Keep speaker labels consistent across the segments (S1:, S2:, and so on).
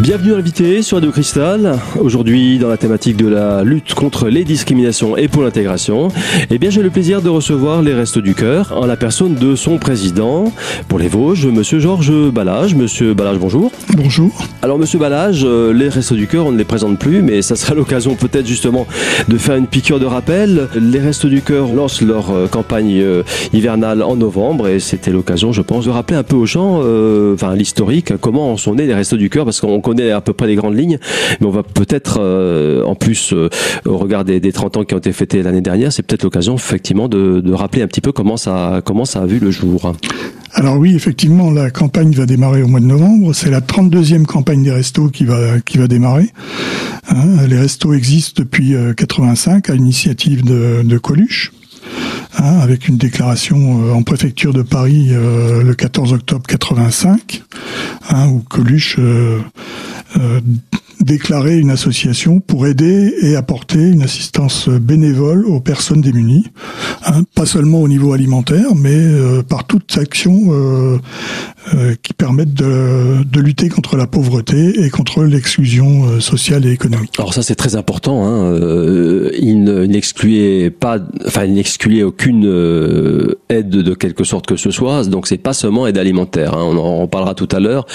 S1: Bienvenue invité sur Radio Cristal. Aujourd'hui, dans la thématique de la lutte contre les discriminations et pour l'intégration, eh bien, j'ai le plaisir de recevoir les Restos du Cœur en la personne de son président pour les Vosges, Monsieur Georges Balage. Monsieur Balage, bonjour.
S2: Bonjour.
S1: Alors, Monsieur Balage, euh, les Restos du Cœur, on ne les présente plus, mais ça sera l'occasion peut-être justement de faire une piqûre de rappel. Les Restos du Cœur lancent leur euh, campagne euh, hivernale en novembre et c'était l'occasion, je pense, de rappeler un peu aux gens, enfin, l'historique, comment sont nés les Restos du Cœur, parce qu'on connaît à peu près les grandes lignes, mais on va peut-être, euh, en plus, euh, au regard des, 30 ans qui ont été fêtés l'année dernière, c'est peut-être l'occasion effectivement de, rappeler un petit peu comment ça, comment ça a vu le jour.
S2: Alors oui, effectivement, la campagne va démarrer au mois de novembre. C'est la 32e campagne des restos qui va qui va démarrer. Hein, les restos existent depuis 85 euh, à l'initiative de Coluche. Hein, avec une déclaration en préfecture de Paris le 14 octobre 85, hein, où Coluche euh, déclarer une association pour aider et apporter une assistance bénévole aux personnes démunies, hein, pas seulement au niveau alimentaire, mais euh, par toute action euh, euh, qui permettent de, de, lutter contre la pauvreté et contre l'exclusion euh, sociale et économique.
S1: Alors ça c'est très important. Hein. Euh, il n'excluait pas, enfin il n'excluait aucune aide de quelque sorte que ce soit. Donc c'est pas seulement aide alimentaire. Hein. On en parlera tout à l'heure.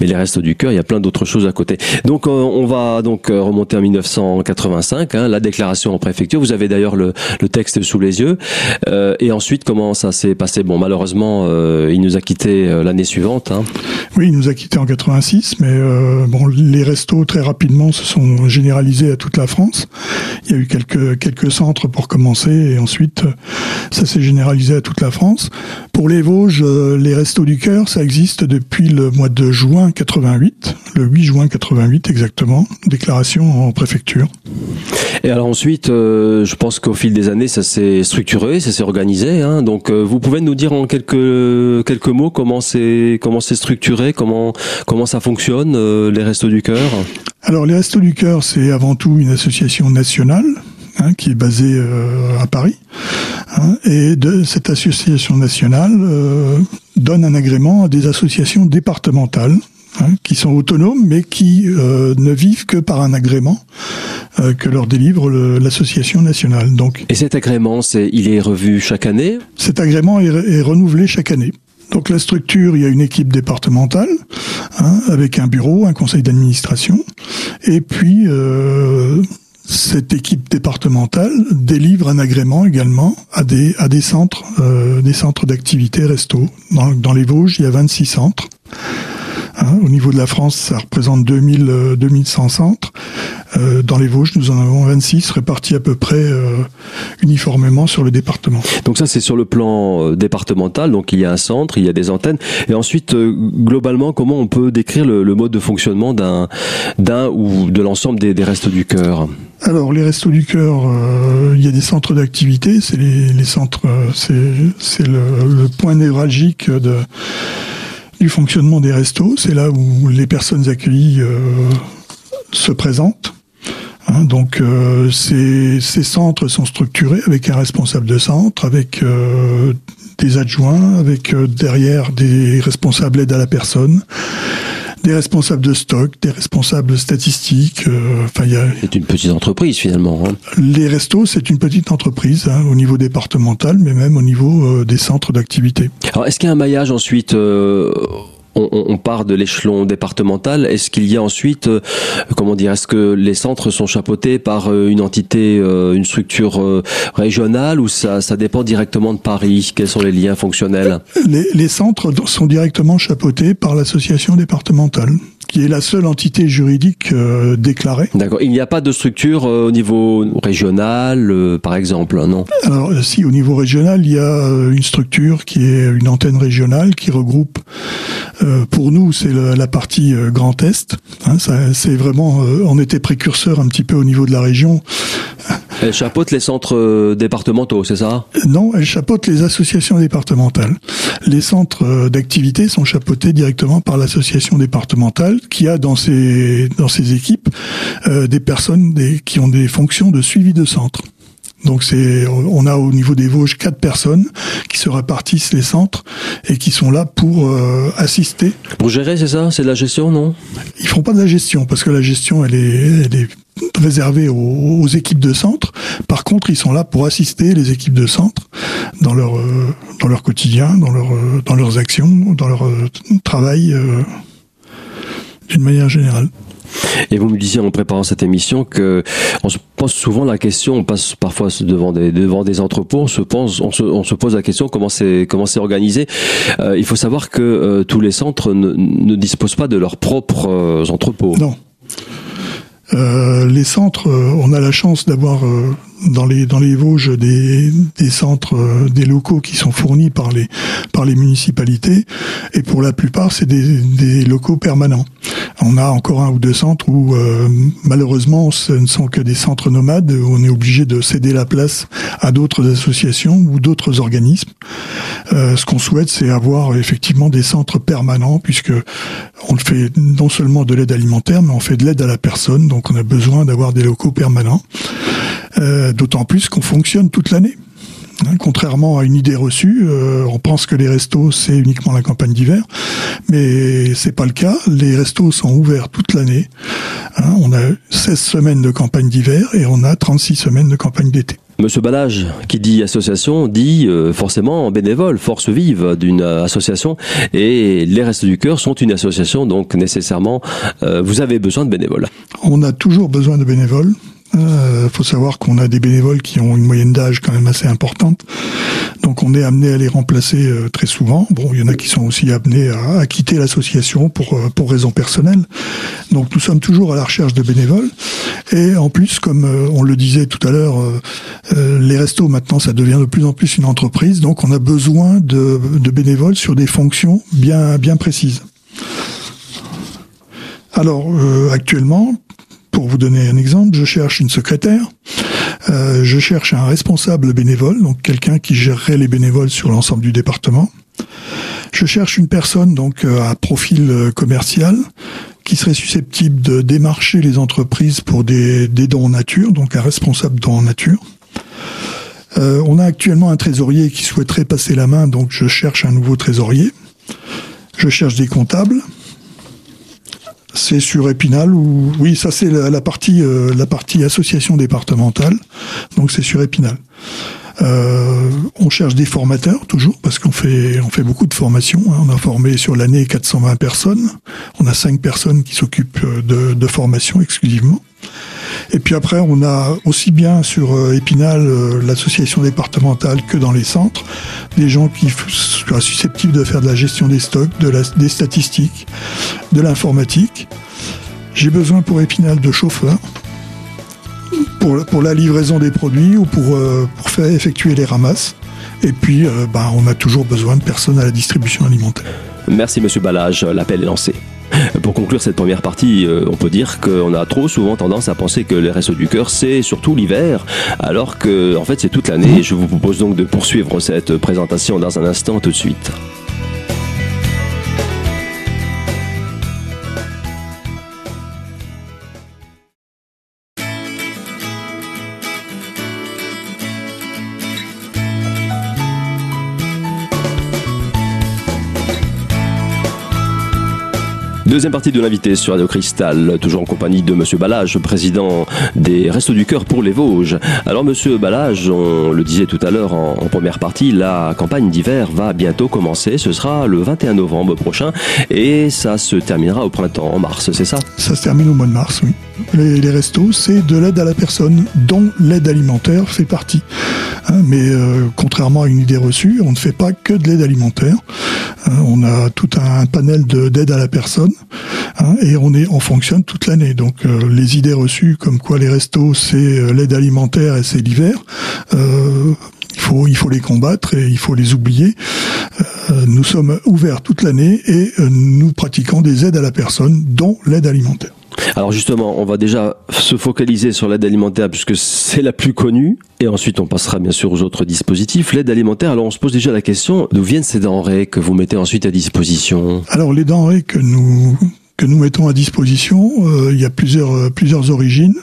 S1: Mais les restes du cœur, il y a plein d'autres choses à côté. Donc on va donc remonter en 1985, hein, la déclaration en préfecture. Vous avez d'ailleurs le, le, texte sous les yeux. et ensuite comment ça s'est passé? Bon malheureusement il nous a quitté l'année suivante. Hein.
S2: Oui, il nous a quittés en 86, mais euh, bon, les restos très rapidement se sont généralisés à toute la France. Il y a eu quelques quelques centres pour commencer, et ensuite ça s'est généralisé à toute la France. Pour les Vosges, euh, les restos du cœur, ça existe depuis le mois de juin 88, le 8 juin 88 exactement, déclaration en préfecture.
S1: Et alors ensuite, euh, je pense qu'au fil des années, ça s'est structuré, ça s'est organisé. Hein. Donc, vous pouvez nous dire en quelques quelques mots comment c'est comment c'est structuré, comment comment ça fonctionne euh, les Restos du Cœur?
S2: Alors les Restos du Cœur, c'est avant tout une association nationale hein, qui est basée euh, à Paris. Hein, et de cette association nationale euh, donne un agrément à des associations départementales hein, qui sont autonomes mais qui ne vivent que par un agrément que leur délivre l'association nationale.
S1: Donc, et cet agrément, c'est, il est revu chaque année?
S2: Cet agrément est renouvelé chaque année. Donc la structure, il y a une équipe départementale hein, avec un bureau, un conseil d'administration, et puis euh, cette équipe départementale délivre un agrément également à des à des centres euh, des centres d'activité resto. Dans, dans les Vosges, il y a 26 centres. Hein, au niveau de la France, ça représente 2000, 2100 euh, centres. Euh, dans les Vosges, nous en avons 26 répartis à peu près euh, uniformément sur le département.
S1: Donc ça, c'est sur le plan départemental. Donc il y a un centre, il y a des antennes. Et ensuite, globalement, comment on peut décrire le, mode de fonctionnement d'un d'un ou de l'ensemble des, des restos du cœur?
S2: Alors les restos du cœur, il y a des centres d'activité, c'est les, les, centres, c'est le, le, point névralgique de, du fonctionnement des restos. C'est là où les personnes accueillies euh, se présentent. Hein, donc euh, ces, centres sont structurés avec un responsable de centre, avec euh, des adjoints, avec derrière des responsables aide à la personne, des responsables de stock, des responsables statistiques.
S1: Euh, enfin, C'est une petite entreprise finalement. Hein.
S2: Les restos, c'est une petite entreprise hein, au niveau départemental, mais même au niveau euh, des centres d'activité.
S1: Alors, est-ce qu'il y a un maillage ensuite euh, on, part de l'échelon départemental. Est-ce qu'il y a ensuite, euh, comment dire, est-ce que les centres sont chapeautés par euh, une entité, euh, une structure régionale ou ça, ça dépend directement de Paris? Quels sont les liens fonctionnels?
S2: Les, les centres sont directement chapeautés par l'association départementale qui est la seule entité juridique euh, déclarée.
S1: D'accord. Il n'y a pas de structure euh, au niveau régional, euh, par exemple, non?
S2: Alors, si, au niveau régional, il y a une structure qui est une antenne régionale qui regroupe, pour nous, c'est la, partie Grand Est. Hein, c'est vraiment, on était précurseur un petit peu au niveau de la région.
S1: Elle chapeaute les centres départementaux, c'est ça?
S2: Non, elle chapeaute les associations départementales. Les centres d'activité sont chapeautés directement par l'association départementale qui a dans ses dans ses équipes euh, des personnes des, qui ont des fonctions de suivi de centre. Donc c'est, on a au niveau des Vosges quatre personnes qui se répartissent les centres et qui sont là pour euh, assister.
S1: Pour gérer, c'est ça? C'est de la gestion, non?
S2: Ils font pas de la gestion parce que la gestion, elle est, elle est réservée aux, équipes de centre. Par contre, ils sont là pour assister les équipes de centre dans leur euh, dans leur quotidien, dans leur euh, dans leurs actions, dans leur travail d'une manière générale.
S1: Et vous me disiez en préparant cette émission que on se pose souvent la question, on passe parfois devant des devant des entrepôts, on se pose on se, on se pose la question comment c'est comment c'est organisé. Euh, il faut savoir que euh, tous les centres ne, ne, disposent pas de leurs propres euh, entrepôts.
S2: Non. Les centres, on a la chance d'avoir dans les dans les Vosges des, des centres, euh, des locaux qui sont fournis par les par les municipalités et pour la plupart c'est des, des locaux permanents. On a encore un ou deux centres où euh, malheureusement ce ne sont que des centres nomades où on est obligé de céder la place à d'autres associations ou d'autres organismes. Euh, ce qu'on souhaite c'est avoir effectivement des centres permanents puisque on fait non seulement de l'aide alimentaire mais on fait de l'aide à la personne donc on a besoin d'avoir des locaux permanents. Euh, d'autant plus qu'on fonctionne toute l'année. Hein, contrairement à une idée reçue, euh, on pense que les restos c'est uniquement la campagne d'hiver, mais c'est pas le cas. Les restos sont ouverts toute l'année. Hein, on a 16 semaines de campagne d'hiver et on a 36 semaines de campagne d'été.
S1: Monsieur Balage, qui dit association, dit euh, forcément bénévole, force vive d'une association. Et les Restos du Cœur sont une association, donc nécessairement, vous avez besoin de bénévoles.
S2: On a toujours besoin de bénévoles. Il euh, faut savoir qu'on a des bénévoles qui ont une moyenne d'âge quand même assez importante. Donc on est amené à les remplacer euh, très souvent. Bon, il y en a qui sont aussi amenés à, quitter l'association pour euh, pour raisons personnelles. Donc nous sommes toujours à la recherche de bénévoles. Et en plus, comme on le disait tout à l'heure, les restos maintenant ça devient de plus en plus une entreprise. Donc on a besoin de, de bénévoles sur des fonctions bien bien précises. Alors actuellement, pour vous donner un exemple, je cherche une secrétaire, euh, je cherche un responsable bénévole, donc quelqu'un qui gérerait les bénévoles sur l'ensemble du département. Je cherche une personne donc euh, à profil euh, commercial qui serait susceptible de démarcher les entreprises pour des, dons en nature, donc un responsable dons en nature. on a actuellement un trésorier qui souhaiterait passer la main, donc je cherche un nouveau trésorier. Je cherche des comptables. C'est sur Épinal ou oui, ça c'est la, partie euh, la partie association départementale. Donc c'est sur Épinal. Euh, on cherche des formateurs toujours parce qu'on fait on fait beaucoup de formations. Hein. On a formé sur l'année 420 personnes. On a cinq personnes qui s'occupent euh, de, de formation exclusivement. Et puis après, on a aussi bien sur euh, Épinal, l'association départementale, que dans les centres, des gens qui sont susceptibles de faire de la gestion des stocks, de la, des statistiques, de l'informatique. J'ai besoin pour Épinal de chauffeurs pour, pour la livraison des produits ou pour, euh, pour faire effectuer les ramasses. Et puis, euh, bah, on a toujours besoin de personnes à la distribution alimentaire.
S1: Merci Monsieur Balage, l'appel est lancé. Pour conclure cette première partie, euh, on peut dire qu'on a trop souvent tendance à penser que les restos du cœur, c'est surtout l'hiver, alors que en fait c'est toute l'année. Je vous propose donc de poursuivre cette présentation dans un instant tout de suite. Deuxième partie de l'invité sur Radio Cristal, toujours en compagnie de Monsieur Balage, président des Restos du Cœur pour les Vosges. Alors Monsieur Balage, on le disait tout à l'heure en, première partie, la campagne d'hiver va bientôt commencer. Ce sera le 21 novembre prochain et ça se terminera au printemps, en mars, c'est ça?
S2: Ça se termine au mois de mars, oui. Les, restos, c'est de l'aide à la personne, dont l'aide alimentaire fait partie. Hein, mais euh, contrairement à une idée reçue, on ne fait pas que de l'aide alimentaire. Hein, on a tout un panel d'aide à la personne hein, et on est on fonctionne toute l'année. Donc euh, les idées reçues comme quoi les restos c'est euh, l'aide alimentaire et c'est l'hiver, il faut il faut les combattre et il faut les oublier. nous sommes ouverts toute l'année et nous pratiquons des aides à la personne, dont l'aide alimentaire.
S1: Alors justement, on va déjà se focaliser sur l'aide alimentaire puisque c'est la plus connue et ensuite on passera bien sûr aux autres dispositifs. L'aide alimentaire, alors on se pose déjà la question, d'où viennent ces denrées que vous mettez ensuite à disposition?
S2: Alors les denrées que nous que nous mettons à disposition, euh, il y a plusieurs, plusieurs origines.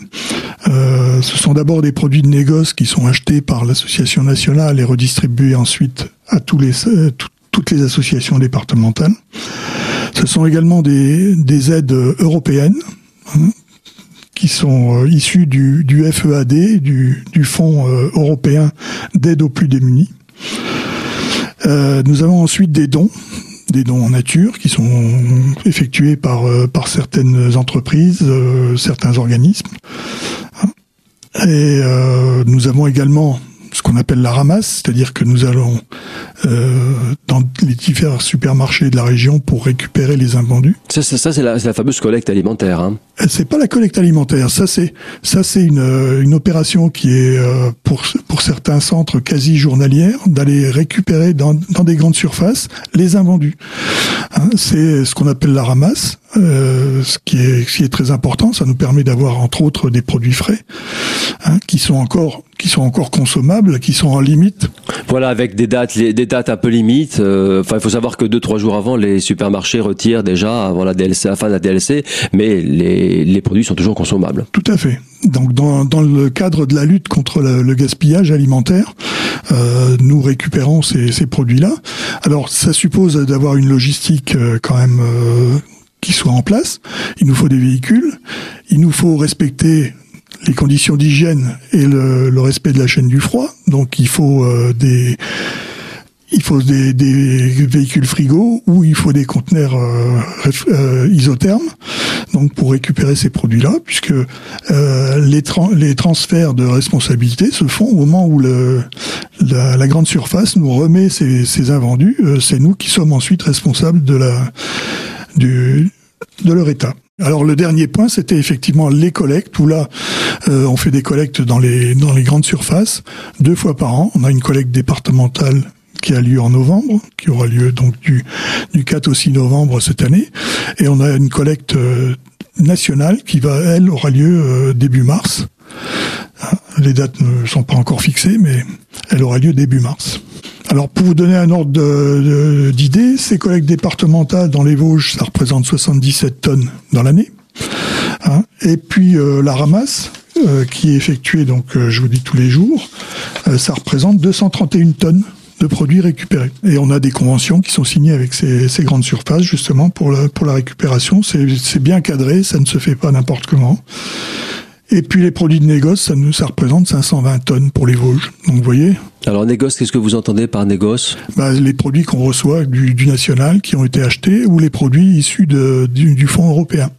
S2: Euh, ce sont d'abord des produits de négoce qui sont achetés par l'association nationale et redistribués ensuite à tous les, toutes les associations départementales. Ce sont également des, des aides européennes qui sont issues du, du FEAD, du, Fonds européen d'aide aux plus démunis. Euh, nous avons ensuite des dons, des dons en nature qui sont effectués par, euh, certaines entreprises, euh, certains organismes. Et nous avons également ce qu'on appelle la ramasse, c'est-à-dire que nous allons euh, dans les différents supermarchés de la région pour récupérer les invendus.
S1: Ça, ça, c'est la, la, fameuse collecte alimentaire. Hein.
S2: Euh, c'est pas la collecte alimentaire. Ça, c'est ça, c'est une, euh, une opération qui est euh, pour pour certains centres quasi journalière d'aller récupérer dans, dans des grandes surfaces les invendus. Hein, c'est ce qu'on appelle la ramasse. Euh, ce qui est ce qui est très important, ça nous permet d'avoir entre autres des produits frais hein, qui sont encore qui sont encore consommables, qui sont en limite.
S1: Voilà, avec des dates, des dates un peu limites. Euh, il faut savoir que deux, trois jours avant, les supermarchés retirent déjà avant la DLC, la fin de la DLC, mais les, les produits sont toujours consommables.
S2: Tout à fait. Donc, dans, dans le cadre de la lutte contre le, le gaspillage alimentaire, euh, nous récupérons ces, ces produits-là. Alors, ça suppose d'avoir une logistique euh, quand même qui soit en place. Il nous faut des véhicules. Il nous faut respecter les conditions d'hygiène et le, respect de la chaîne du froid. Donc il faut euh, des il faut des, véhicules frigo ou il faut des conteneurs euh, euh, isothermes donc pour récupérer ces produits-là puisque les, les transferts de responsabilité se font au moment où la, grande surface nous remet ces, invendus c'est nous qui sommes ensuite responsables de la du de leur état. Alors le dernier point, c'était effectivement les collectes, où là, euh, on fait des collectes dans les, dans les grandes surfaces, deux fois par an. On a une collecte départementale qui a lieu en novembre, qui aura lieu donc du, du 4 au 6 novembre cette année. Et on a une collecte euh, nationale qui va, elle, aura lieu euh, début mars. Les dates ne sont pas encore fixées, mais elle aura lieu début mars. Alors pour vous donner un ordre d'idée, ces collectes départementales dans les Vosges, ça représente 77 tonnes dans l'année. Hein et puis euh, la ramasse, euh, qui est effectuée, donc euh, je vous dis tous les jours, ça représente 231 tonnes de produits récupérés. Et on a des conventions qui sont signées avec ces, grandes surfaces justement pour la récupération. C'est bien cadré, ça ne se fait pas n'importe comment. Et puis les produits de négoce, ça, nous, ça représente 520 tonnes pour les Vosges. Donc vous voyez.
S1: Alors négoce, qu'est-ce que vous entendez par négoce?
S2: Bah, Les produits qu'on reçoit du, du, national, qui ont été achetés, ou les produits issus de, du, du fonds européen.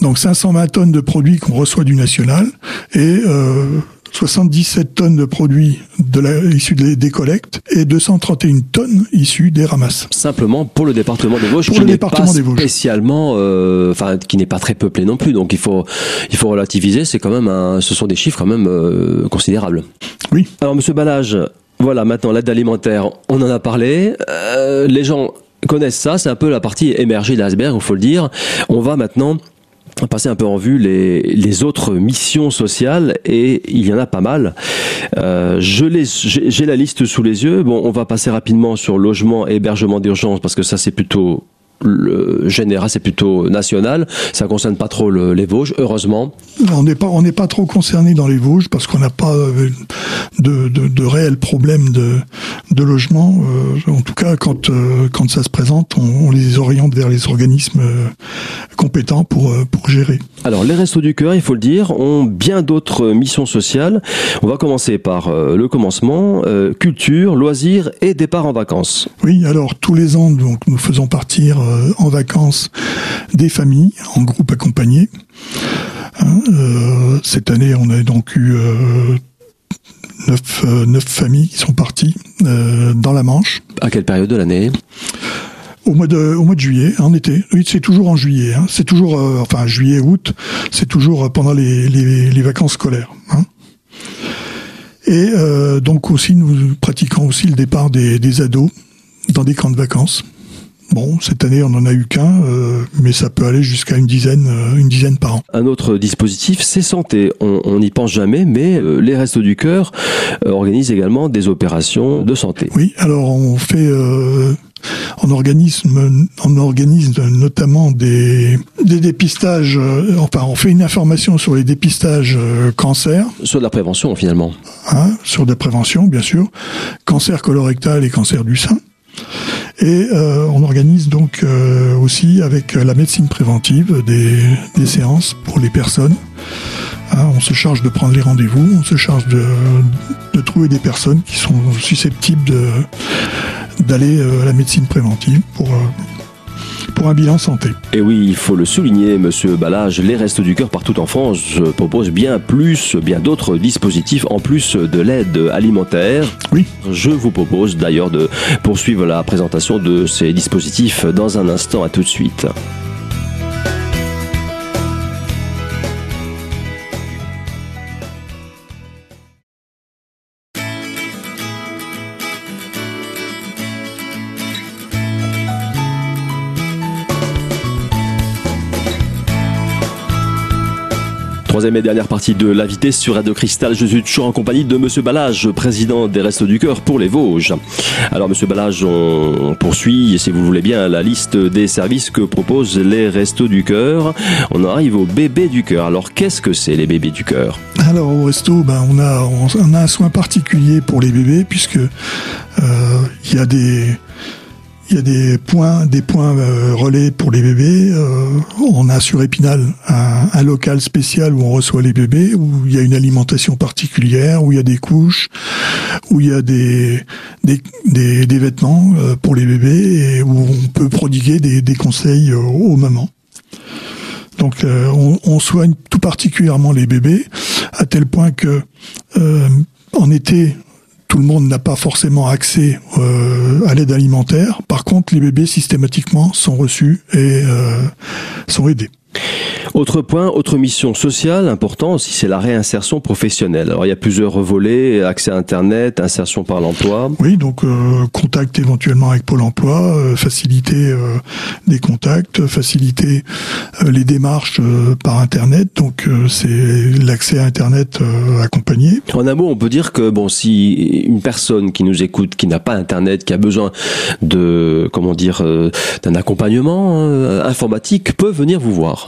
S2: Donc 520 tonnes de produits qu'on reçoit du national et euh, 77 tonnes de produits de la, issus des, des, collectes et 231 tonnes issues des ramasses.
S1: Simplement pour le département des Vosges,
S2: pour
S1: qui n'est pas spécialement, enfin euh, qui n'est pas très peuplé non plus. Donc il faut il faut relativiser. C'est quand même un, ce sont des chiffres quand même euh, considérables.
S2: Oui.
S1: Alors Monsieur Balage, voilà maintenant l'aide alimentaire, on en a parlé. Euh, les gens connaissent ça, c'est un peu la partie émergée de l'iceberg, il faut le dire. On va maintenant passer un peu en vue les, autres missions sociales et il y en a pas mal. Euh, j'ai la liste sous les yeux. Bon, on va passer rapidement sur logement et hébergement d'urgence parce que ça c'est plutôt le général, c'est plutôt national. Ça concerne pas trop le, les Vosges, heureusement.
S2: On n'est pas, on n'est pas trop concerné dans les Vosges parce qu'on n'a pas de, de, de, réels problèmes de, de logement. Euh, en tout cas, quand, euh, quand ça se présente, on, on, les oriente vers les organismes euh, compétents pour, pour gérer.
S1: Alors, les Restos du Cœur, il faut le dire, ont bien d'autres missions sociales. On va commencer par le commencement culture, loisirs et départ en vacances.
S2: Oui, alors tous les ans, donc nous faisons partir en vacances des familles en groupe accompagné. Hein, euh, cette année, on a donc eu euh, neuf, euh, neuf, familles qui sont parties euh, dans la Manche.
S1: À quelle période de l'année?
S2: Au mois de au mois de juillet en été oui c'est toujours en juillet hein. c'est toujours euh, enfin juillet août c'est toujours pendant les, les, les vacances scolaires hein. et euh, donc aussi nous pratiquons aussi le départ des, des ados dans des camps de vacances Bon, cette année, on n'en a eu qu'un, euh, mais ça peut aller jusqu'à une dizaine, euh, une dizaine par an.
S1: Un autre dispositif, c'est santé. On n'y pense jamais, mais euh, les Restos du Cœur organisent également des opérations de santé.
S2: Oui, alors on fait On organise, on organise notamment des, des dépistages. euh, enfin, on fait une information sur les dépistages euh, cancer,
S1: Sur de la prévention finalement.
S2: hein, sur des préventions, bien sûr, cancer colorectal et cancer du sein. Et euh, on organise donc euh, aussi avec la médecine préventive des, des séances pour les personnes. Hein, on se charge de prendre les rendez-vous, on se charge de, de trouver des personnes qui sont susceptibles d'aller euh, à la médecine préventive pour, euh, pour un bilan santé.
S1: Et oui, il faut le souligner, monsieur Balage, les Restos du Cœur partout en France proposent bien plus, bien d'autres dispositifs en plus de l'aide alimentaire.
S2: Oui.
S1: Je vous propose d'ailleurs de poursuivre la présentation de ces dispositifs dans un instant. À tout de suite. Troisième et dernière partie de la vitesse sur Radio Cristal. Je suis toujours en compagnie de Monsieur Balage, président des Restos du Cœur pour les Vosges. Alors Monsieur Balage, on poursuit, si vous le voulez bien, la liste des services que proposent les Restos du Cœur. On arrive aux bébés du cœur. Alors qu'est-ce que c'est les bébés du cœur?
S2: Alors au resto, ben, on, a, on a un soin particulier pour les bébés puisque euh, il y a des il y a des points, des points euh, relais pour les bébés. Euh, on a sur Épinal un, un local spécial où on reçoit les bébés, où il y a une alimentation particulière, où il y a des couches, où il y a des des, des, des vêtements euh, pour les bébés et où on peut prodiguer des, des conseils euh, aux mamans. Donc euh, on, on soigne tout particulièrement les bébés, à tel point que euh, en été, tout le monde n'a pas forcément accès euh, à l'aide alimentaire. Par contre, les bébés systématiquement sont reçus et euh, sont aidés.
S1: Autre point, autre mission sociale importante aussi, c'est la réinsertion professionnelle. Alors il y a plusieurs volets, accès à Internet, insertion par l'emploi.
S2: Oui, donc euh, contact éventuellement avec Pôle Emploi, euh, faciliter euh, des contacts, faciliter euh, les démarches euh, par Internet. Donc euh, c'est l'accès à Internet euh, accompagné.
S1: En un mot, on peut dire que bon, si une personne qui nous écoute, qui n'a pas Internet, qui a besoin de, comment dire, euh, d'un accompagnement euh, informatique, peut venir vous voir.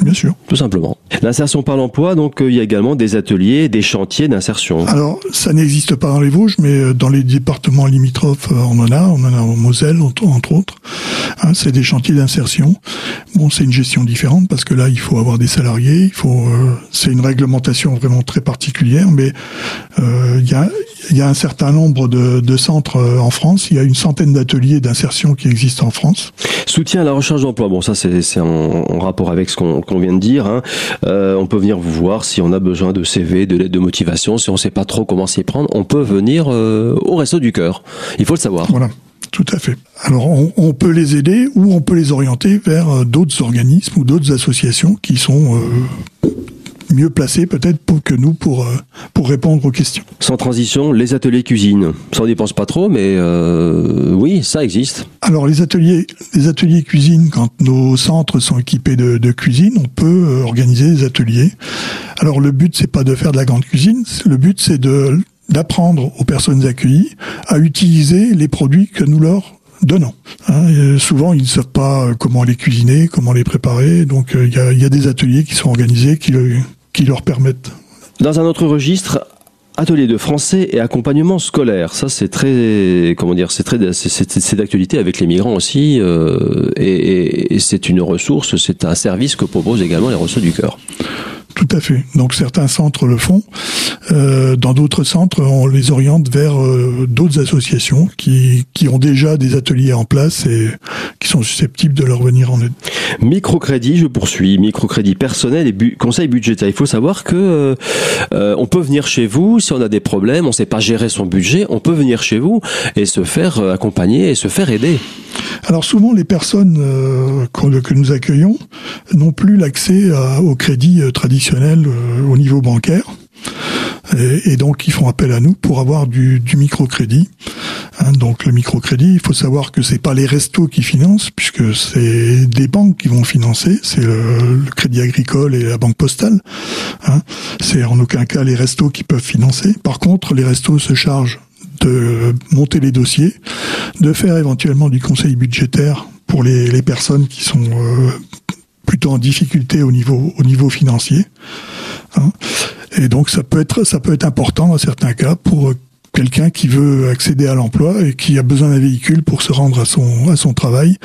S2: Bien sûr.
S1: Tout simplement. L'insertion par l'emploi, donc euh, il y a également des ateliers, des chantiers d'insertion.
S2: Alors, ça n'existe pas dans les Vosges, mais euh, dans les départements limitrophes, euh, on en a. On en a au Moselle, entre, autres. Hein, c'est des chantiers d'insertion. Bon, c'est une gestion différente parce que là, il faut avoir des salariés. Il faut. euh, c'est une réglementation vraiment très particulière, mais euh, il y a il y a un certain nombre de, de centres en France. Il y a une centaine d'ateliers d'insertion qui existent en France.
S1: Soutien à la recherche d'emploi. Bon, ça c'est c'est en, en rapport avec ce qu'on qu'on vient de dire. hein. Euh, on peut venir vous voir si on a besoin de CV, de lettres de motivation, si on ne sait pas trop comment s'y prendre. On peut venir euh, au resto du cœur. Il faut le savoir.
S2: Voilà. Tout à fait. Alors, on, peut les aider ou on peut les orienter vers euh, d'autres organismes ou d'autres associations qui sont mieux placées peut-être que nous pour euh, pour répondre aux questions.
S1: Sans transition, les ateliers cuisine. Ça on n'y pense pas trop, mais euh, oui, ça existe.
S2: Alors, les ateliers les ateliers cuisine, quand nos centres sont équipés de, de cuisine, on peut euh, organiser des ateliers. Alors, le but c'est pas de faire de la grande cuisine. Le but c'est de d'apprendre aux personnes accueillies à utiliser les produits que nous leur donnons. Hein, et souvent, ils ne savent pas euh, comment les cuisiner, comment les préparer. Donc, euh, il y, a, des ateliers qui sont organisés qui, qui leur permettent.
S1: Dans un autre registre, atelier de français et accompagnement scolaire. Ça, c'est très, comment dire, c'est très, c'est- d'actualité avec les migrants aussi, euh, et, c'est une ressource, c'est un service que proposent également les Restos du Cœur.
S2: Tout à fait. Donc, certains centres le font. Euh, dans d'autres centres, on les oriente vers euh, d'autres associations qui, qui ont déjà des ateliers en place et qui sont susceptibles de leur venir en aide.
S1: Microcrédit, je poursuis. Microcrédit personnel et conseil budgétaire. Il faut savoir que euh, euh, on peut venir chez vous si on a des problèmes, on ne sait pas gérer son budget, on peut venir chez vous et se faire euh, accompagner et se faire aider.
S2: Alors souvent, les personnes euh, que nous accueillons n'ont plus l'accès au crédit euh, traditionnel euh, au niveau bancaire. Et, donc, ils font appel à nous pour avoir du, microcrédit. Hein, donc, le microcrédit, il faut savoir que c'est pas les restos qui financent, puisque c'est des banques qui vont financer. C'est le, le Crédit Agricole et la Banque Postale. Hein. C'est en aucun cas les restos qui peuvent financer. Par contre, les restos se chargent de monter les dossiers, de faire éventuellement du conseil budgétaire pour les, personnes qui sont euh, plutôt en difficulté au niveau au niveau financier. Hein. Et donc ça peut être important dans certains cas pour quelqu'un qui veut accéder à l'emploi et qui a besoin d'un véhicule pour se rendre à son travail.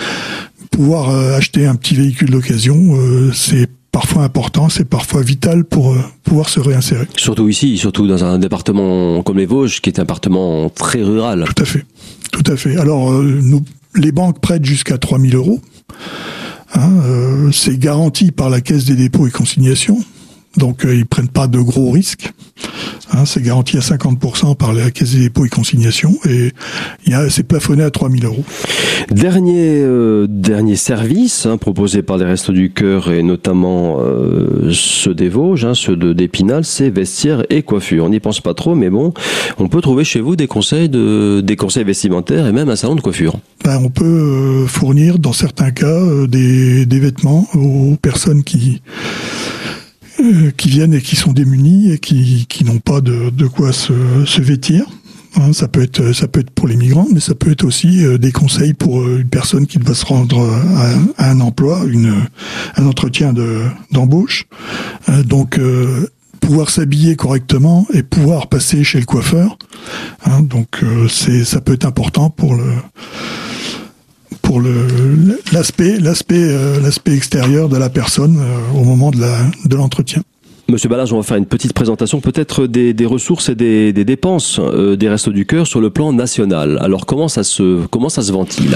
S2: Pouvoir euh, acheter un petit véhicule d'occasion, euh, c'est parfois important, c'est parfois vital pour euh, pouvoir se réinsérer.
S1: Surtout ici, surtout dans un département comme les Vosges, qui est un département très rural.
S2: Tout à fait, tout à fait. Alors, nous, les banques prêtent jusqu'à 3000 euros. Hein, euh, c'est garanti par la Caisse des dépôts et consignations, donc euh, ils prennent pas de gros risques. Hein, c'est garanti à 50% par la Caisse des dépôts et consignations et c'est plafonné à 3000 euros.
S1: Dernier euh, dernier service hein, proposé par les Restos du Cœur et notamment euh, ceux des Vosges, hein, ceux de d'Épinal, c'est vestiaire et coiffure. On n'y pense pas trop, mais bon, on peut trouver chez vous des conseils de des conseils vestimentaires et même un salon de coiffure.
S2: Ben, on peut euh, fournir dans certains cas des, des vêtements aux personnes qui euh, qui viennent et qui sont démunis et qui, qui n'ont pas de, de quoi se, se vêtir. Hein, ça peut être ça peut être pour les migrants, mais ça peut être aussi euh, des conseils pour euh, une personne qui doit se rendre à, à un emploi, une un entretien de d'embauche. Donc pouvoir s'habiller correctement et pouvoir passer chez le coiffeur. Hein, donc c'est ça peut être important pour le pour le l'aspect l'aspect euh, l'aspect extérieur de la personne euh, au moment de la de l'entretien.
S1: Monsieur Ballage, on va faire une petite présentation peut-être des, des ressources et des, des dépenses euh, des Restos du Cœur sur le plan national. Alors comment ça se comment ça se ventile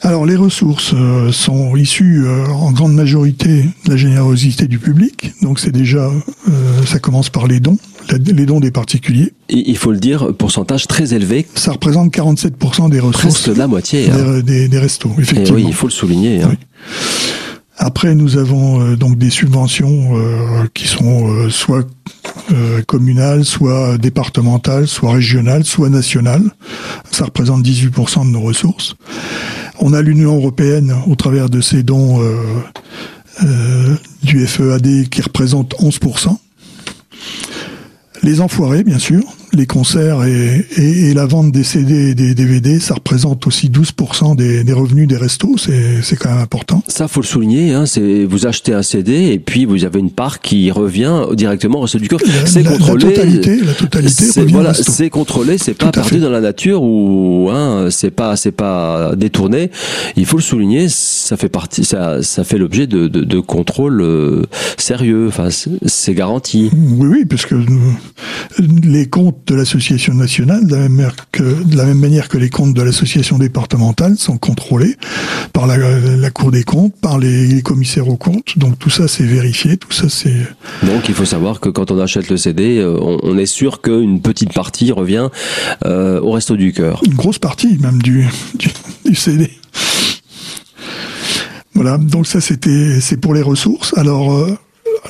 S2: Alors les ressources euh, sont issues euh, en grande majorité de la générosité du public. Donc c'est déjà euh, ça commence par les dons, la- les dons des particuliers.
S1: Et Il faut le dire, pourcentage très élevé,
S2: Ça représente 47% des ressources
S1: presque la moitié. hein.
S2: des, des- des restos,
S1: Et
S2: effectivement.
S1: oui, il faut le souligner. hein.
S2: Oui. Après, nous avons euh, donc des subventions euh, qui sont euh, soit euh, communales, soit départementales, soit régionales, soit nationales. Ça représente 18% de nos ressources. On a l'Union européenne au travers de ses dons euh, euh, du FEAD qui représente 11%. Les enfoirés, bien sûr, les concerts et, et- et la vente des CD et des DVD, ça représente aussi 12% des, des revenus des restos, c'est quand même important.
S1: Ça, faut le souligner. Hein, c'est vous achetez un CD et puis vous avez une part qui revient directement au resto du cœur. C'est
S2: la
S1: contrôlé.
S2: totalité- la totalité
S1: voilà, c'est contrôlé. C'est pas perdu
S2: fait.
S1: dans la nature ou hein, c'est pas c'est pas détourné. Il faut le souligner. Ça fait partie. Ça ça fait l'objet de de, de contrôles euh, sérieux. Enfin, c'est- garanti.
S2: Oui, oui, parce que nous- les comptes de l'association nationale, de la, même manière que, de la même manière que les comptes de l'association départementale, sont contrôlés par la, la Cour des comptes, par les, les commissaires aux comptes. Donc tout ça, c'est vérifié, tout ça, c'est...
S1: Donc il faut savoir que quand on achète le CD, euh, on, on est sûr qu'une petite partie revient euh, au resto du cœur.
S2: une grosse partie même du, du, du CD. Voilà, donc ça c'était c'est pour les ressources. Alors euh,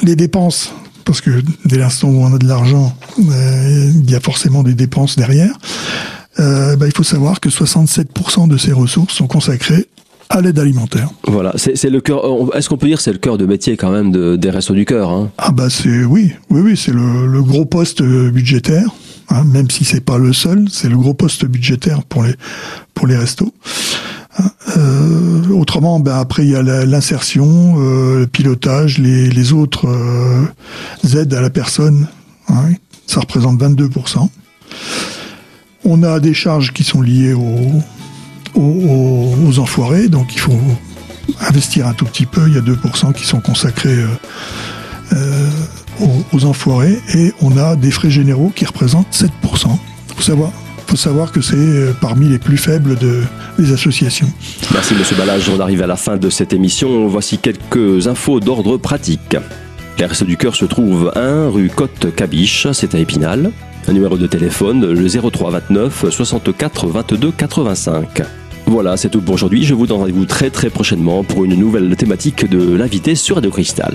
S2: les dépenses, parce que dès l'instant où on a de l'argent, euh, il y a forcément des dépenses derrière. Euh, bah, il faut savoir que 67% de ces ressources sont consacrées à l'aide alimentaire.
S1: Voilà, c'est le cœur. Est-ce qu'on peut dire que c'est le cœur de métier quand même de, des restos du cœur hein?
S2: Ah bah c'est oui, oui, oui, c'est le, le gros poste euh, budgétaire. hein, même si c'est pas le seul, c'est le gros poste budgétaire pour les pour les restos. Euh, autrement, ben après il y a l'insertion, euh, le pilotage, les, autres euh, aides à la personne. hein, ça représente 22%. On a des charges qui sont liées aux, enfoirés, donc il faut investir un tout petit peu. Il y a 2% qui sont consacrés aux, enfoirés et on a des frais généraux qui représentent 7%. Faut savoir, faut savoir que c'est euh, parmi les plus faibles de, des associations.
S1: Merci Monsieur Ballage, on arrive à la fin de cette émission. Voici quelques infos d'ordre pratique. Les Restos du Cœur se trouve 1 rue Côte Cabiche, c'est à Épinal. Un numéro de téléphone, le 03 29 64 22 85. Voilà, c'est tout pour aujourd'hui. Je vous donne rendez-vous très très prochainement pour une nouvelle thématique de l'invité sur Radio Cristal.